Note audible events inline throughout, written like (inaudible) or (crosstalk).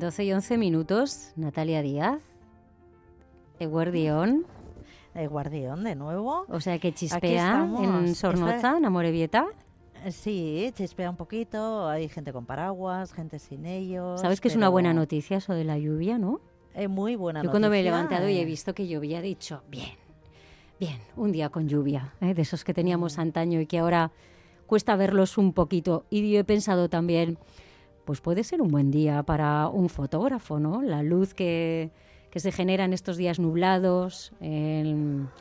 12 y 11 minutos, Natalia Díaz, el guardión. El guardión de nuevo. O sea que chispea en Sornoza, en Amorebieta. Sí, chispea un poquito, hay gente con paraguas, gente sin ellos. ¿Sabes que es una buena noticia eso de la lluvia, no? Es muy buena Yo cuando me he levantado y he visto que llovía, he dicho, bien, bien, un día con lluvia, ¿eh? de esos que teníamos mm. antaño y que ahora cuesta verlos un poquito. Y yo he pensado también, pues puede ser un buen día para un fotógrafo, ¿no? La luz que, que se genera en estos días nublados,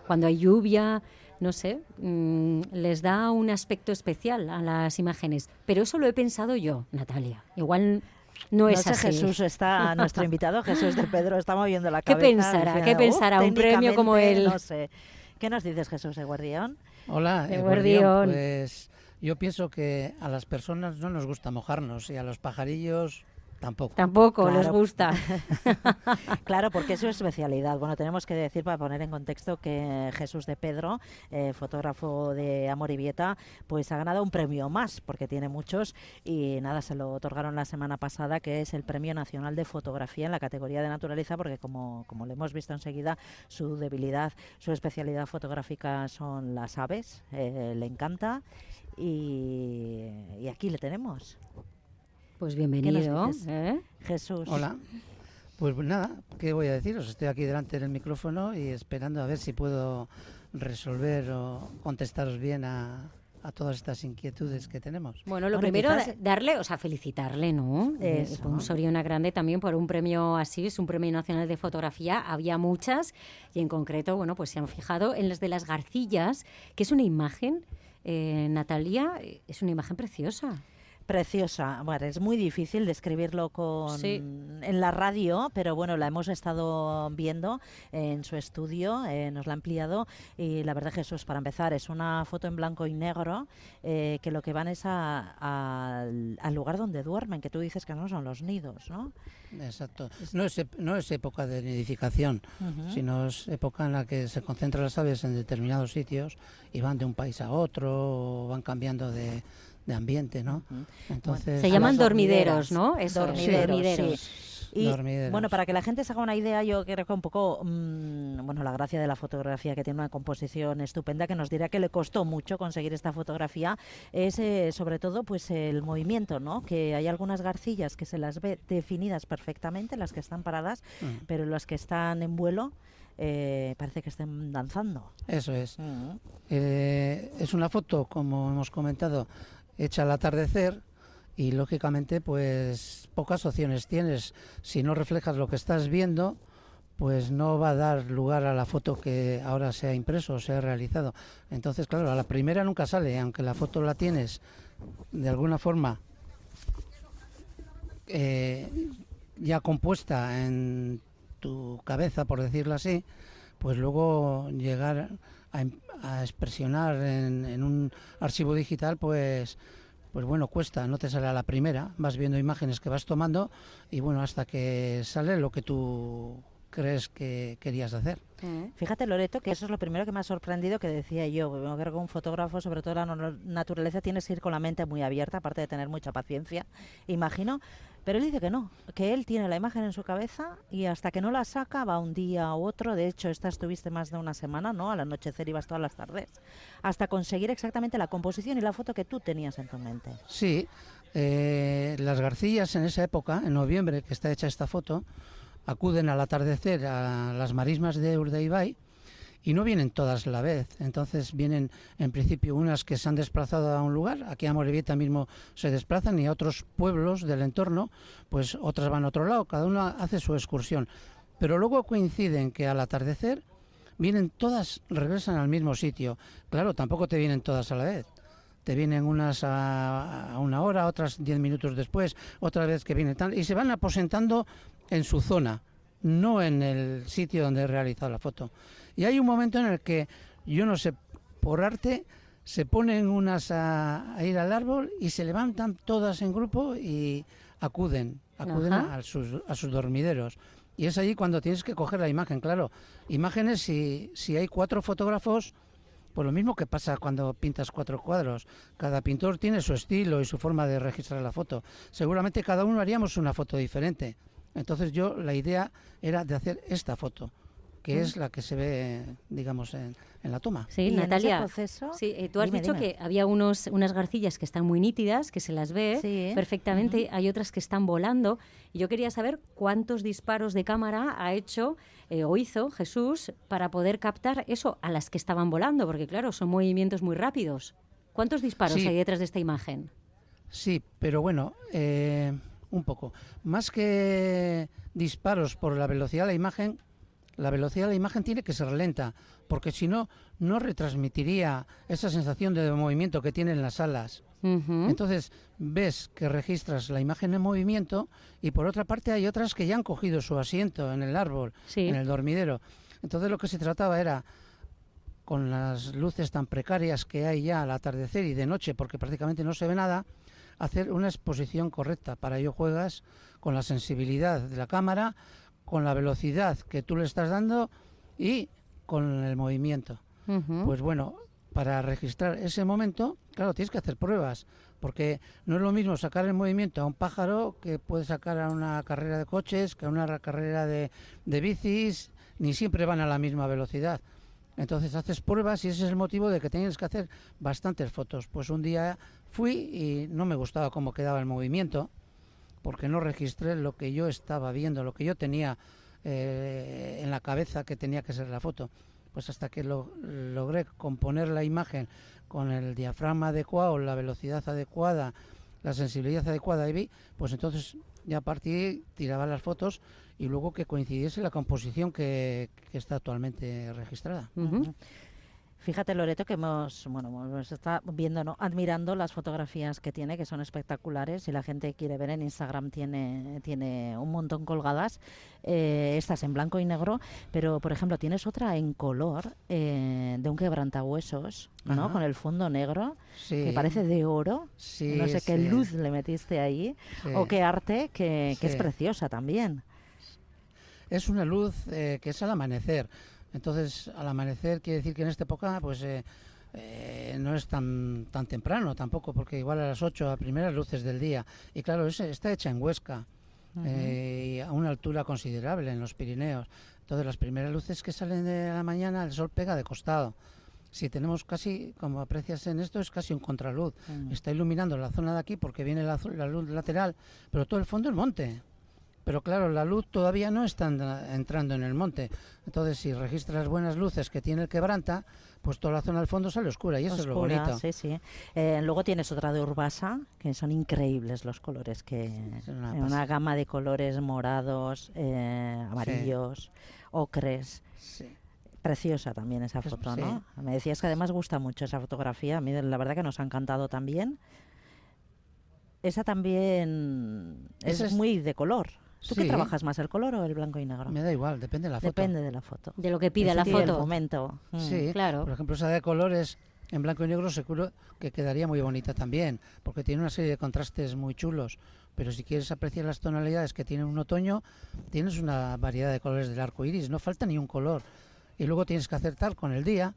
cuando hay lluvia, no sé, mm, les da un aspecto especial a las imágenes. Pero eso lo he pensado yo, Natalia. Igual no es así. Jesús está, (laughs) nuestro invitado, Jesús de Pedro, está moviendo la cabeza. ¿Qué pensará? ¿Qué pensará un premio como él? No sé. ¿Qué nos dices, Jesús de Guardián? Hola, de Guardián. Pues yo pienso que a las personas no nos gusta mojarnos y a los pajarillos Tampoco. Tampoco les gusta. (laughs) claro, porque es su especialidad. Bueno, tenemos que decir para poner en contexto que Jesús de Pedro, eh, fotógrafo de Amor y Vieta, pues ha ganado un premio más, porque tiene muchos y nada, se lo otorgaron la semana pasada, que es el Premio Nacional de Fotografía en la categoría de naturaleza, porque como, como lo hemos visto enseguida, su debilidad, su especialidad fotográfica son las aves, eh, le encanta y, y aquí le tenemos. Pues bienvenido, ¿eh? Jesús. Hola. Pues nada, ¿qué voy a deciros? Estoy aquí delante del micrófono y esperando a ver si puedo resolver o contestaros bien a, todas estas inquietudes que tenemos. Bueno, lo primero, darle, o sea, felicitarle, ¿no? Es un Soriona Grande también por un premio así, es un premio nacional de fotografía. Había muchas y en concreto, bueno, pues se han fijado en las de las garcillas, que es una imagen, eh, Natalia, es una imagen preciosa. Preciosa. Bueno, es muy difícil describirlo con en la radio, pero bueno, la hemos estado viendo en su estudio, eh, nos la ha ampliado y la verdad Jesús, para empezar, es una foto en blanco y negro eh, que lo que van es al lugar donde duermen, que tú dices que no son los nidos, ¿no? Exacto. No es, no es época de nidificación, sino es época en la que se concentran las aves en determinados sitios y van de un país a otro, o van cambiando de de ambiente, ¿no? Entonces se llaman dormideros, ¿no? Es dormideros. Y bueno, para que la gente se haga una idea, yo creo que un poco, mm, bueno, la gracia de la fotografía, que tiene una composición estupenda, que nos dirá que le costó mucho conseguir esta fotografía, es eh, sobre todo pues el movimiento, ¿no? Que hay algunas garcillas que se las ve definidas perfectamente, las que están paradas, mm. pero las que están en vuelo, eh, parece que estén danzando. Eso es. Mm. Eh, es una foto, como hemos comentado, hecha al atardecer y lógicamente pues pocas opciones tienes. Si no reflejas lo que estás viendo, pues no va a dar lugar a la foto que ahora se ha impreso o se ha realizado. Entonces, claro, a la primera nunca sale, aunque la foto la tienes de alguna forma eh, ya compuesta en tu cabeza, por decirlo así, pues luego llegar a, expresionar en, un archivo digital, pues, pues bueno, cuesta, no te sale a la primera, vas viendo imágenes que vas tomando y bueno, hasta que sale lo que tú crees que querías hacer. Mm. Fíjate, Loreto, que eso es lo primero que me ha sorprendido, que decía yo, creo que un fotógrafo, sobre todo la naturaleza, tienes que ir con la mente muy abierta, aparte de tener mucha paciencia, imagino. Pero él dice que no, que él tiene la imagen en su cabeza y hasta que no la saca va un día u otro. De hecho, esta estuviste más de una semana, ¿no? Al anochecer ibas todas las tardes, hasta conseguir exactamente la composición y la foto que tú tenías en tu mente. Sí, eh, las Garcillas en esa época, en noviembre, que está hecha esta foto, acuden al atardecer a las marismas de Urdaibai y no vienen todas a la vez. Entonces vienen en principio unas que se han desplazado a un lugar, aquí a Morevieta mismo se desplazan y a otros pueblos del entorno, pues otras van a otro lado, cada una hace su excursión. Pero luego coinciden que al atardecer vienen todas, regresan al mismo sitio. Claro, tampoco te vienen todas a la vez. Te vienen unas a, una hora, otras diez minutos después, otra vez que vienen tal, y se van aposentando en su zona, no en el sitio donde he realizado la foto. Y hay un momento en el que, yo no sé, por arte, se ponen unas a, ir al árbol y se levantan todas en grupo y acuden, acuden a sus, a sus dormideros. Y es allí cuando tienes que coger la imagen, claro. Imágenes, si, si hay cuatro fotógrafos, pues lo mismo que pasa cuando pintas cuatro cuadros. Cada pintor tiene su estilo y su forma de registrar la foto. Seguramente cada uno haríamos una foto diferente. Entonces yo la idea era de hacer esta foto que es la que se ve, digamos, en, la toma. Sí, Natalia. sí, eh, tú has dicho que había unos, unas garcillas que están muy nítidas, que se las ve perfectamente, hay otras que están volando. Y yo quería saber cuántos disparos de cámara ha hecho eh, o hizo Jesús para poder captar eso a las que estaban volando, porque claro, son movimientos muy rápidos. ¿Cuántos disparos hay detrás de esta imagen? Sí, pero bueno, eh, un poco. Más que disparos por la velocidad de la imagen, la velocidad de la imagen tiene que ser lenta, porque si no, no retransmitiría esa sensación de movimiento que tienen las alas. Entonces, ves que registras la imagen en movimiento y por otra parte hay otras que ya han cogido su asiento en el árbol, en el dormidero. Entonces lo que se trataba era, con las luces tan precarias que hay ya al atardecer y de noche, porque prácticamente no se ve nada, hacer una exposición correcta. Para ello juegas con la sensibilidad de la cámara, con la velocidad que tú le estás dando y con el movimiento. Pues bueno, para registrar ese momento, claro, tienes que hacer pruebas, porque no es lo mismo sacar el movimiento a un pájaro que puede sacar a una carrera de coches, que a una carrera de, de bicis, ni siempre van a la misma velocidad. Entonces haces pruebas y ese es el motivo de que tienes que hacer bastantes fotos. Pues un día fui y no me gustaba cómo quedaba el movimiento porque no registré lo que yo estaba viendo, lo que yo tenía eh, en la cabeza que tenía que ser la foto. Pues hasta que lo, logré componer la imagen con el diafragma adecuado, la velocidad adecuada, la sensibilidad adecuada y vi, pues entonces ya a partir tiraba las fotos y luego que coincidiese la composición que, está actualmente registrada. Fíjate, Loreto, que hemos, bueno, hemos está viendo, ¿no? admirando las fotografías que tiene, que son espectaculares. Si la gente quiere ver en Instagram, tiene, tiene un montón colgadas. Eh, estas en blanco y negro, pero por ejemplo, tienes otra en color eh, de un quebrantahuesos, ¿no? Con el fondo negro, que parece de oro. no sé qué luz le metiste ahí, o qué arte, que, es preciosa también. Es una luz eh, que es al amanecer. Entonces, al amanecer quiere decir que en esta época, pues eh, eh, no es tan, tan temprano tampoco, porque igual a las 8 a primeras luces del día. Y claro, está hecha en Huesca, eh, y a una altura considerable en los Pirineos. Entonces, las primeras luces que salen de la mañana, el sol pega de costado. Si tenemos casi, como aprecias en esto, es casi un contraluz. Está iluminando la zona de aquí porque viene la, la luz lateral, pero todo el fondo es monte. Pero claro, la luz todavía no está entrando en el monte. Entonces, si registras buenas luces que tiene el quebranta, pues toda la zona del fondo sale oscura y eso es lo bonito. Sí, sí. Eh, luego tienes otra de Urbasa, que son increíbles los colores, que una, gama de colores morados, eh, amarillos, ocres. Preciosa también esa foto, ¿no? Me decías que además gusta mucho esa fotografía. A mí la verdad que nos ha encantado también. Esa también es muy de color. ¿Tú qué trabajas más, el color o el blanco y negro? Me da igual, depende de la foto. Depende de la foto. De lo que pide la foto. El momento. Mm. Sí, claro. Por ejemplo, esa de colores en blanco y negro seguro que quedaría muy bonita también, porque tiene una serie de contrastes muy chulos. Pero si quieres apreciar las tonalidades que tiene un otoño, tienes una variedad de colores del arco iris, no falta ni un color. Y luego tienes que acertar con el día,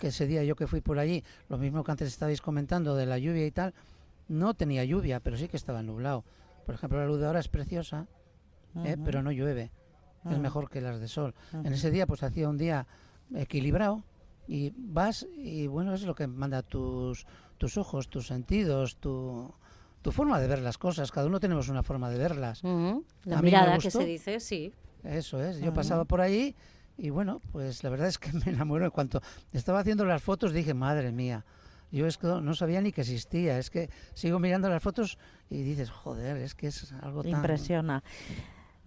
que ese día yo que fui por allí, lo mismo que antes estabais comentando de la lluvia y tal, no tenía lluvia, pero sí que estaba nublado. Por ejemplo, la luz de ahora es preciosa, ¿eh? pero no llueve. Es mejor que las de sol. En ese día, pues hacía un día equilibrado y vas y bueno, es lo que manda tus, tus ojos, tus sentidos, tu, tu forma de ver las cosas. Cada uno tenemos una forma de verlas. La mirada que se dice, sí. Eso es. Yo pasaba por ahí y bueno, pues la verdad es que (laughs) me enamoró. En cuanto estaba haciendo las fotos dije, madre mía, yo no sabía ni que existía. Es que sigo mirando las fotos y dices, joder, es que es algo tan... Impresiona.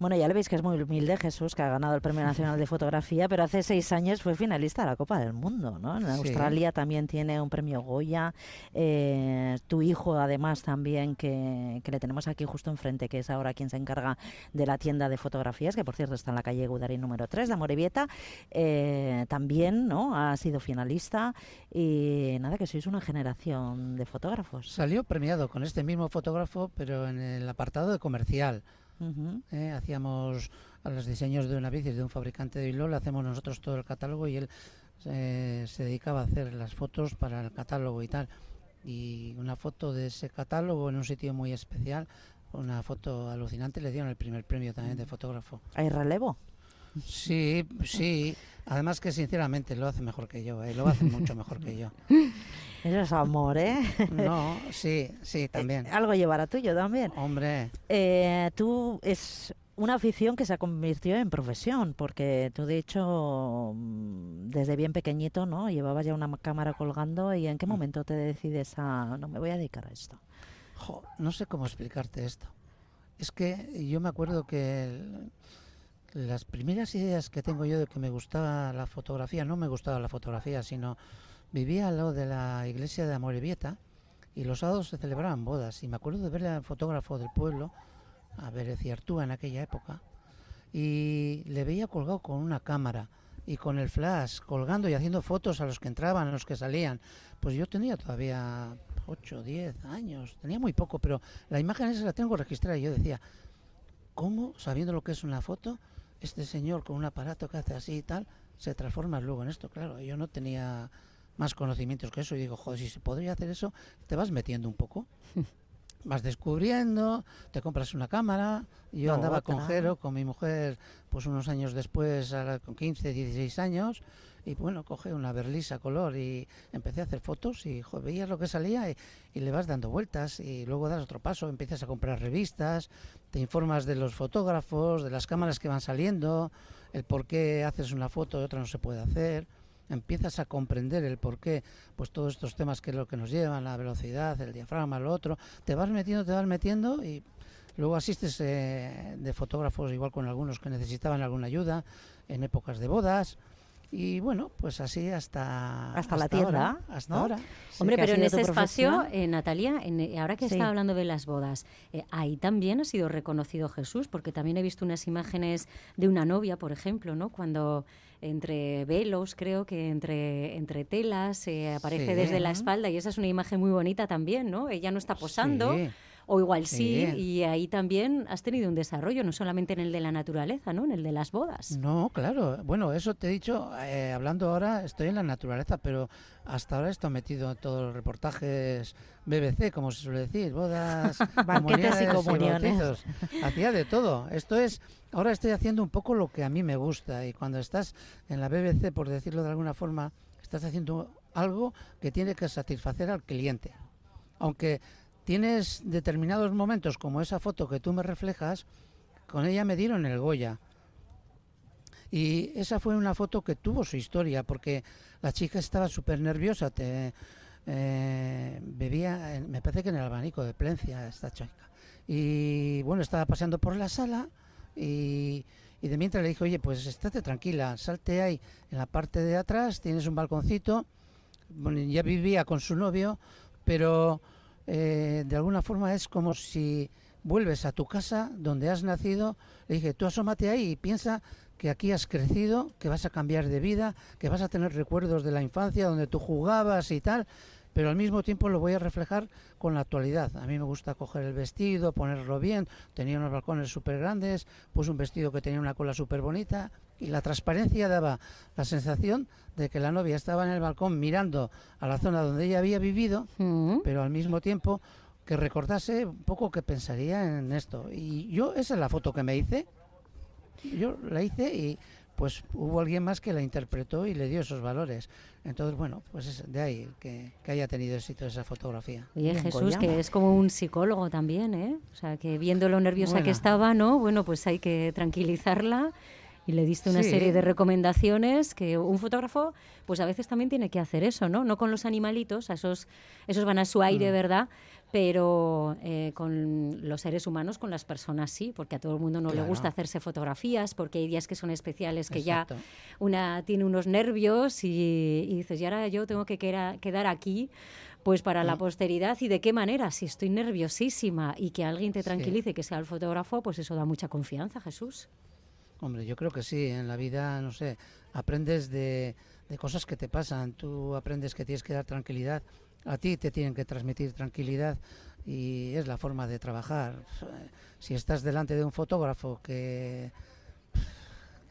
Bueno, ya le veis que es muy humilde Jesús, que ha ganado el Premio Nacional de Fotografía, pero hace seis años fue finalista de la Copa del Mundo, ¿no? En Australia también tiene un premio Goya. Eh, tu hijo, además, también, que, le tenemos aquí justo enfrente, que es ahora quien se encarga de la tienda de fotografías, que por cierto está en la calle Gudari número 3 de Amorebieta, eh, también, ¿no? Ha sido finalista y nada, que sois una generación de fotógrafos. Salió premiado con este mismo fotógrafo, pero en el apartado de comercial. Eh, hacíamos a los diseños de una bici de un fabricante de Bilol, hacemos nosotros todo el catálogo y él eh, se dedicaba a hacer las fotos para el catálogo y tal. Y una foto de ese catálogo en un sitio muy especial, una foto alucinante, le dieron el primer premio también de fotógrafo. ¿Hay relevo? Sí, sí. Además que sinceramente lo hace mejor que yo, ¿eh? lo hace mucho mejor que yo. (laughs) Eso es amor, ¿eh? (laughs) No, sí, sí, también. Eh, algo llevará tuyo también. Hombre. Eh, tú es una afición que se convirtió en profesión, porque tú de hecho mm, desde bien pequeñito, ¿no? Llevabas ya una cámara colgando y ¿en qué mm. momento te decides a no me voy a dedicar a esto? no sé cómo explicarte esto. Es que yo me acuerdo que las primeras ideas que tengo yo de que me gustaba la fotografía, no me gustaba la fotografía, sino vivía al de la iglesia de Amorebieta y los sábados se celebraban bodas. Y me acuerdo de ver al fotógrafo del pueblo, a ver, Artúa en aquella época, y le veía colgado con una cámara y con el flash colgando y haciendo fotos a los que entraban, a los que salían. Pues yo tenía todavía 8, 10 años, tenía muy poco, pero la imagen esa la tengo registrada y yo decía, ¿cómo, sabiendo lo que es una foto, este señor con un aparato que hace así y tal, se transforma luego en esto. Claro, yo no tenía más conocimientos que eso y digo, joder, si se podría hacer eso, te vas metiendo un poco. (laughs) vas descubriendo, te compras una cámara. Yo andaba con Jero, con mi mujer, pues unos años después, con 15, 16 años, y bueno, coge una berlisa color y empecé a hacer fotos y veías lo que salía y, y, le vas dando vueltas y luego das otro paso, empiezas a comprar revistas, te informas de los fotógrafos, de las cámaras que van saliendo, el por qué haces una foto y otra no se puede hacer empiezas a comprender el por qué, pues todos estos temas que es lo que nos llevan, la velocidad, el diafragma, lo otro, te vas metiendo, te vas metiendo y luego asistes eh, de fotógrafos igual con algunos que necesitaban alguna ayuda en épocas de bodas, y bueno, pues así hasta, hasta, la tienda, hasta ahora. Hombre, pero en ese espacio, eh, Natalia, en, ahora que está hablando de las bodas, eh, ahí también ha sido reconocido Jesús, porque también he visto unas imágenes de una novia, por ejemplo, ¿no? Cuando entre velos, creo que entre, entre telas, se aparece desde la espalda y esa es una imagen muy bonita también, ¿no? Ella no está posando o igual sí, y ahí también has tenido un desarrollo, no solamente en el de la naturaleza, ¿no? En el de las bodas. No, claro. Bueno, eso te he dicho, eh, hablando ahora, estoy en la naturaleza, pero hasta ahora estoy metido en todos los reportajes BBC, como se suele decir, bodas, (laughs) banquetes y comuniones. Hacía de todo. Esto es, ahora estoy haciendo un poco lo que a mí me gusta y cuando estás en la BBC, por decirlo de alguna forma, estás haciendo algo que tiene que satisfacer al cliente. Aunque tienes determinados momentos, como esa foto que tú me reflejas, con ella me dieron el Goya. Y esa fue una foto que tuvo su historia, porque la chica estaba súper nerviosa, te, eh, bebía, me parece que en el abanico de Plencia, esta chica. Y bueno, estaba paseando por la sala y, y de mientras le dije, oye, pues estate tranquila, salte ahí en la parte de atrás, tienes un balconcito. Bueno, ya vivía con su novio, pero eh, de alguna forma es como si vuelves a tu casa donde has nacido. Le dije, tú asómate ahí y piensa que aquí has crecido, que vas a cambiar de vida, que vas a tener recuerdos de la infancia donde tú jugabas y tal pero al mismo tiempo lo voy a reflejar con la actualidad. A mí me gusta coger el vestido, ponerlo bien, tenía unos balcones súper grandes, puse un vestido que tenía una cola súper bonita y la transparencia daba la sensación de que la novia estaba en el balcón mirando a la zona donde ella había vivido, mm. pero al mismo tiempo que recordase un poco que pensaría en esto. Y yo, esa es la foto que me hice, yo la hice y pues hubo alguien más que la interpretó y le dio esos valores. Entonces, bueno, pues es de ahí que, haya tenido éxito esa fotografía. Oye, Jesús, que es como un psicólogo también, ¿eh? O sea, que viendo lo nerviosa que estaba, ¿no? Bueno, pues hay que tranquilizarla y le diste una serie de recomendaciones que un fotógrafo pues a veces también tiene que hacer eso, ¿no? No con los animalitos, esos, esos van a su aire, mm. ¿verdad? Pero eh, con los seres humanos, con las personas sí, porque a todo el mundo no le gusta hacerse fotografías, porque hay días que son especiales, que ya una tiene unos nervios y, dices, y ahora yo tengo que quedar aquí pues para la mm. posteridad y de qué manera, si estoy nerviosísima y que alguien te tranquilice, que sea el fotógrafo, pues eso da mucha confianza, Jesús. Hombre, yo creo que sí, en la vida, no sé, aprendes de, de cosas que te pasan, tú aprendes que tienes que dar tranquilidad, a ti te tienen que transmitir tranquilidad y es la forma de trabajar. Si estás delante de un fotógrafo que,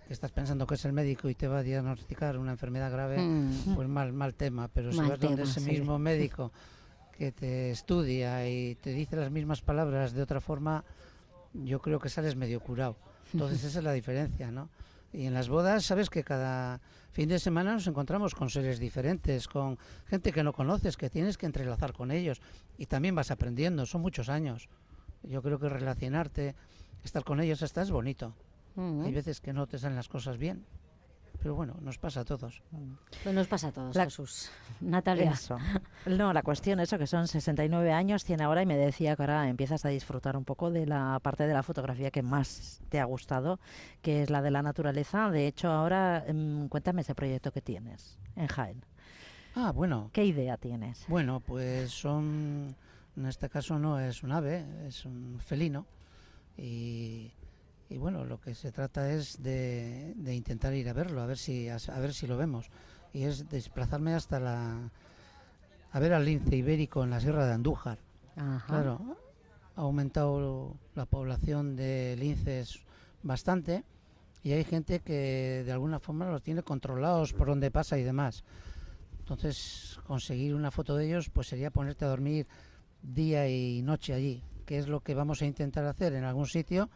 estás pensando que es el médico y te va a diagnosticar una enfermedad grave, mm. pues mal, mal tema, pero si vas donde ese mismo médico que te estudia y te dice las mismas palabras de otra forma, yo creo que sales medio curado. (laughs) Entonces esa es la diferencia, ¿no? Y en las bodas, sabes que cada fin de semana nos encontramos con seres diferentes, con gente que no conoces, que tienes que entrelazar con ellos. Y también vas aprendiendo, son muchos años. Yo creo que relacionarte, estar con ellos hasta es bonito. Hay veces que no te salen las cosas bien. Pero bueno, nos pasa a todos. Pues nos pasa a todos, Jesús. Natalia. Eso. No, la cuestión es que son 69 años, tiene ahora, y me decía que ahora empiezas a disfrutar un poco de la parte de la fotografía que más te ha gustado, que es la de la naturaleza. De hecho, ahora em, cuéntame ese proyecto que tienes en Jaén. Ah, bueno. ¿Qué idea tienes? Bueno, pues son, en este caso no es un ave, es un felino. Y y bueno, lo que se trata es de, intentar ir a verlo, a ver si a, ver si lo vemos. Y es desplazarme hasta la a ver al lince ibérico en la Sierra de Andújar. Claro, ha aumentado la población de linces bastante y hay gente que de alguna forma los tiene controlados por donde pasa y demás. Entonces, conseguir una foto de ellos pues sería ponerte a dormir día y noche allí, que es lo que vamos a intentar hacer en algún sitio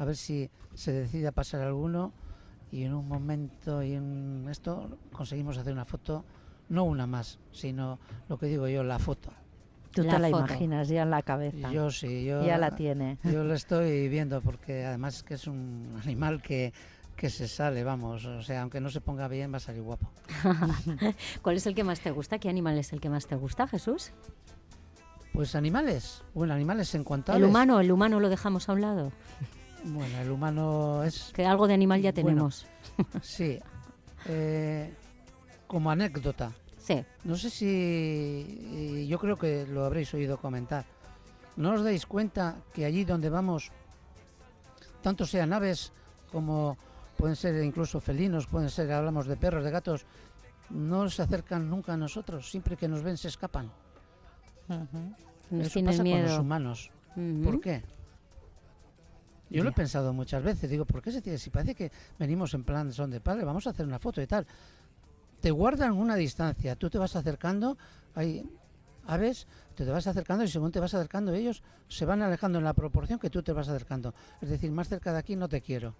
a ver si se decide a pasar alguno y en un momento y en esto conseguimos hacer una foto, no una más, sino lo que digo yo, la foto. Tú te la imaginas ya en la cabeza. Yo sí, yo ya la tiene. Yo la estoy viendo porque además es que es un animal que que se sale, vamos, o sea, aunque no se ponga bien va a salir guapo. (laughs) ¿Cuál es el que más te gusta? ¿Qué animal es el que más te gusta, Jesús? Pues animales, bueno, animales en cuanto a... El humano, el humano lo dejamos a un lado. Bueno, el humano es... Que algo de animal ya tenemos. (laughs) sí. Eh, como anécdota. Sí. No sé si... Yo creo que lo habréis oído comentar. ¿No os dais cuenta que allí donde vamos, tanto sean aves como pueden ser incluso felinos, pueden ser, hablamos de perros, de gatos, no se acercan nunca a nosotros, siempre que nos ven se escapan. Eso pasa con los humanos. ¿Por qué? Yo lo he pensado muchas veces, digo, ¿por qué se tiene? Si parece que venimos en plan son de padre, vamos a hacer una foto y tal. Te guardan una distancia, tú te vas acercando, hay aves, te, te vas acercando y según te vas acercando ellos se van alejando en la proporción que tú te vas acercando. Es decir, más cerca de aquí no te quiero.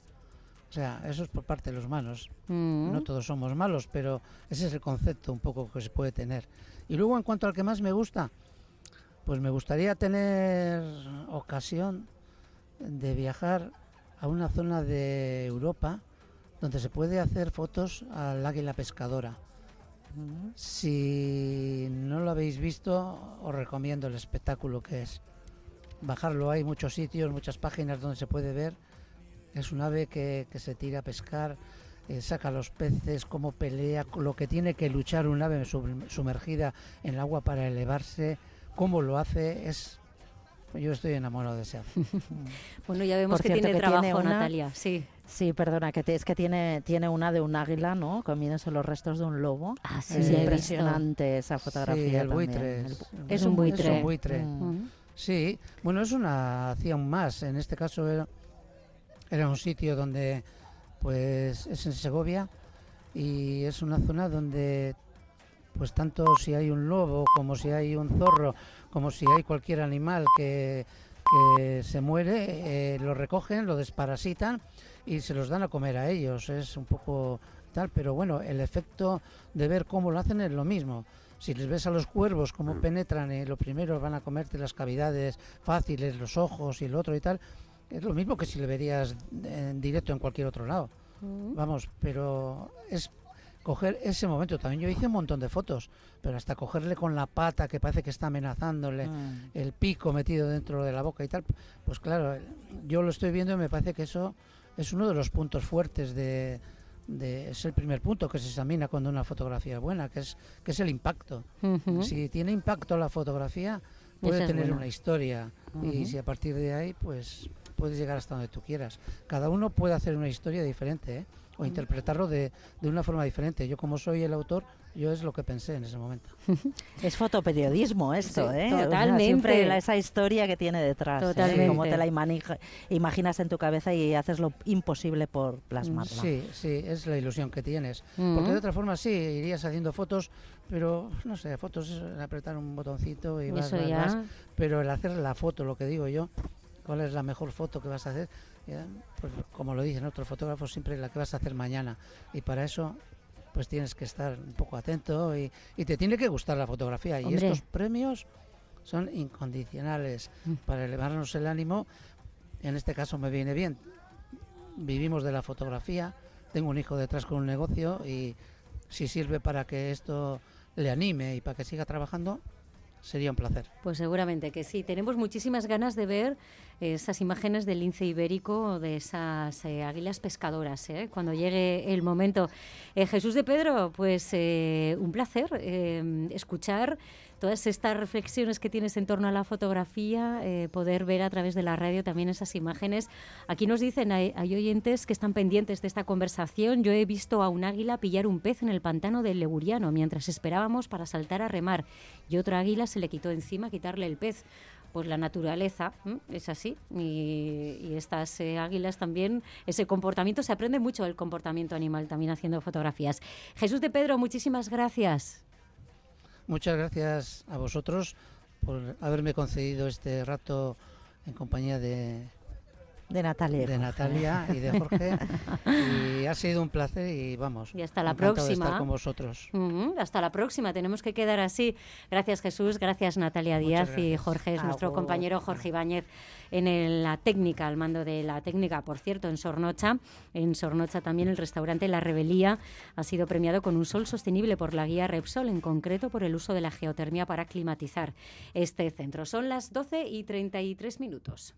O sea, eso es por parte de los humanos. Mm. No todos somos malos, pero ese es el concepto un poco que se puede tener. Y luego en cuanto al que más me gusta, pues me gustaría tener ocasión de viajar a una zona de Europa donde se puede hacer fotos al águila pescadora. Si no lo habéis visto, os recomiendo el espectáculo que es. Bajarlo hay muchos sitios, muchas páginas donde se puede ver. Es un ave que, se tira a pescar, eh, saca los peces, cómo pelea, lo que tiene que luchar un ave sumergida en el agua para elevarse, cómo lo hace, es yo estoy enamorado de ese (laughs) bueno, ya vemos que tiene trabajo, Natalia. Sí. Sí, perdona, que es que tiene, tiene una de un águila, ¿no? Comiéndose los restos de un lobo. Ah, sí, es impresionante esa fotografía. Sí, el buitre. Es, un buitre. Es un buitre. Mm. Sí, bueno, es una un más. En este caso era, era un sitio donde, pues, es en Segovia y es una zona donde, pues, tanto si hay un lobo como si hay un zorro como si hay cualquier animal que, se muere, eh, lo recogen, lo desparasitan y se los dan a comer a ellos. Es un poco tal, pero bueno, el efecto de ver cómo lo hacen es lo mismo. Si les ves a los cuervos cómo mm. penetran, y lo primero van a comerte las cavidades fáciles, los ojos y el otro y tal, es lo mismo que si le verías en directo en cualquier otro lado. Mm. Vamos, pero es coger ese momento. También yo hice un montón de fotos, pero hasta cogerle con la pata que parece que está amenazándole, mm. el pico metido dentro de la boca y tal, pues claro, yo lo estoy viendo y me parece que eso es uno de los puntos fuertes de, es el primer punto que se examina cuando una fotografía es buena, que es, que es el impacto. Si tiene impacto la fotografía, puede tener una historia. Y si a partir de ahí, pues puedes llegar hasta donde tú quieras. Cada uno puede hacer una historia diferente, ¿eh? O interpretarlo de, de, una forma diferente. Yo como soy el autor, yo es lo que pensé en ese momento. (laughs) es fotoperiodismo esto, ¿eh? Totalmente. siempre esa historia que tiene detrás, ¿eh? totalmente. como te la imaginas en tu cabeza y haces lo imposible por plasmarla. Sí, sí, es la ilusión que tienes. Porque de otra forma sí, irías haciendo fotos, pero no sé, fotos es apretar un botoncito y vas, vas, vas, pero el hacer la foto, lo que digo yo, cuál es la mejor foto que vas a hacer, pues como lo dicen otros fotógrafos, siempre la que vas a hacer mañana. Y para eso pues tienes que estar un poco atento y, y te tiene que gustar la fotografía. Hombre. Y estos premios son incondicionales mm. para elevarnos el ánimo. En este caso me viene bien. Vivimos de la fotografía, tengo un hijo detrás con un negocio y si sirve para que esto le anime y para que siga trabajando, sería un placer. Pues seguramente que sí. Tenemos muchísimas ganas de ver esas imágenes del lince ibérico, de esas eh, águilas pescadoras, ¿eh? cuando llegue el momento. Eh, Jesús de Pedro, pues eh, un placer eh, escuchar todas estas reflexiones que tienes en torno a la fotografía, eh, poder ver a través de la radio también esas imágenes. Aquí nos dicen, hay, oyentes que están pendientes de esta conversación. Yo he visto a un águila pillar un pez en el pantano del Leguriano mientras esperábamos para saltar a remar y otra águila se le quitó encima quitarle el pez pues la naturaleza es así y, estas eh, águilas también ese comportamiento se aprende mucho del comportamiento animal también haciendo fotografías Jesús de Pedro muchísimas gracias muchas gracias a vosotros por haberme concedido este rato en compañía de de Natalia, de Natalia y de Jorge. Y ha sido un placer y vamos y hasta la próxima de estar con vosotros. Uh -huh, hasta la próxima tenemos que quedar así. Gracias Jesús gracias Natalia Díaz gracias. y Jorge es nuestro compañero Jorge Ibáñez en el, la técnica al mando de la técnica por cierto en Sornocha. En Sornocha también el restaurante La Rebelía ha sido premiado con un sol sostenible por la guía Repsol en concreto por el uso de la geotermia para climatizar este centro. Son las 12 y 33 minutos